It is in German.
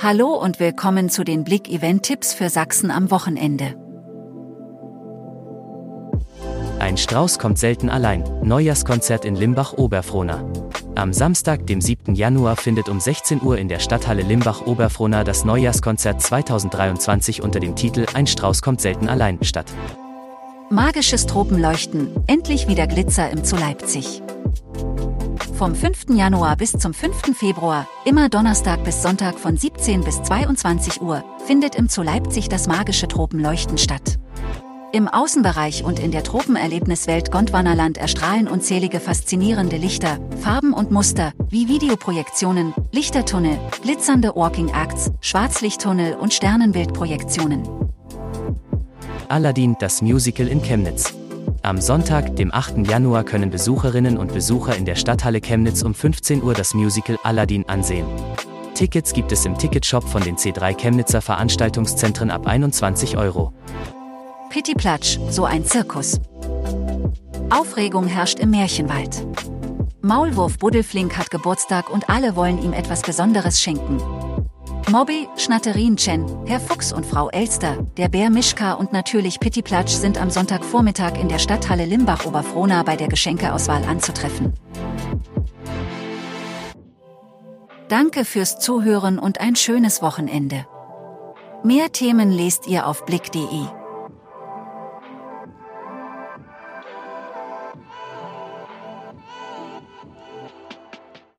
Hallo und willkommen zu den Blick-Event-Tipps für Sachsen am Wochenende. Ein Strauß kommt selten allein. Neujahrskonzert in Limbach-Oberfrohna. Am Samstag, dem 7. Januar, findet um 16 Uhr in der Stadthalle Limbach-Oberfrohna das Neujahrskonzert 2023 unter dem Titel Ein Strauß kommt selten allein statt. Magisches Tropenleuchten, endlich wieder Glitzer im Zu Leipzig. Vom 5. Januar bis zum 5. Februar, immer Donnerstag bis Sonntag von 17 bis 22 Uhr, findet im Zoo Leipzig das magische Tropenleuchten statt. Im Außenbereich und in der Tropenerlebniswelt Gondwanaland erstrahlen unzählige faszinierende Lichter, Farben und Muster, wie Videoprojektionen, Lichtertunnel, glitzernde Walking Acts, Schwarzlichttunnel und Sternenbildprojektionen. Aladdin, das Musical in Chemnitz. Am Sonntag, dem 8. Januar, können Besucherinnen und Besucher in der Stadthalle Chemnitz um 15 Uhr das Musical Aladdin ansehen. Tickets gibt es im Ticketshop von den C3 Chemnitzer Veranstaltungszentren ab 21 Euro. Pitti Platsch, so ein Zirkus. Aufregung herrscht im Märchenwald. Maulwurf Buddelflink hat Geburtstag und alle wollen ihm etwas Besonderes schenken. Mobby, Schnatterin Chen, Herr Fuchs und Frau Elster, der Bär Mischka und natürlich Pitti Platsch sind am Sonntagvormittag in der Stadthalle Limbach-Oberfrohna bei der Geschenkeauswahl anzutreffen. Danke fürs Zuhören und ein schönes Wochenende. Mehr Themen lest ihr auf blick.de.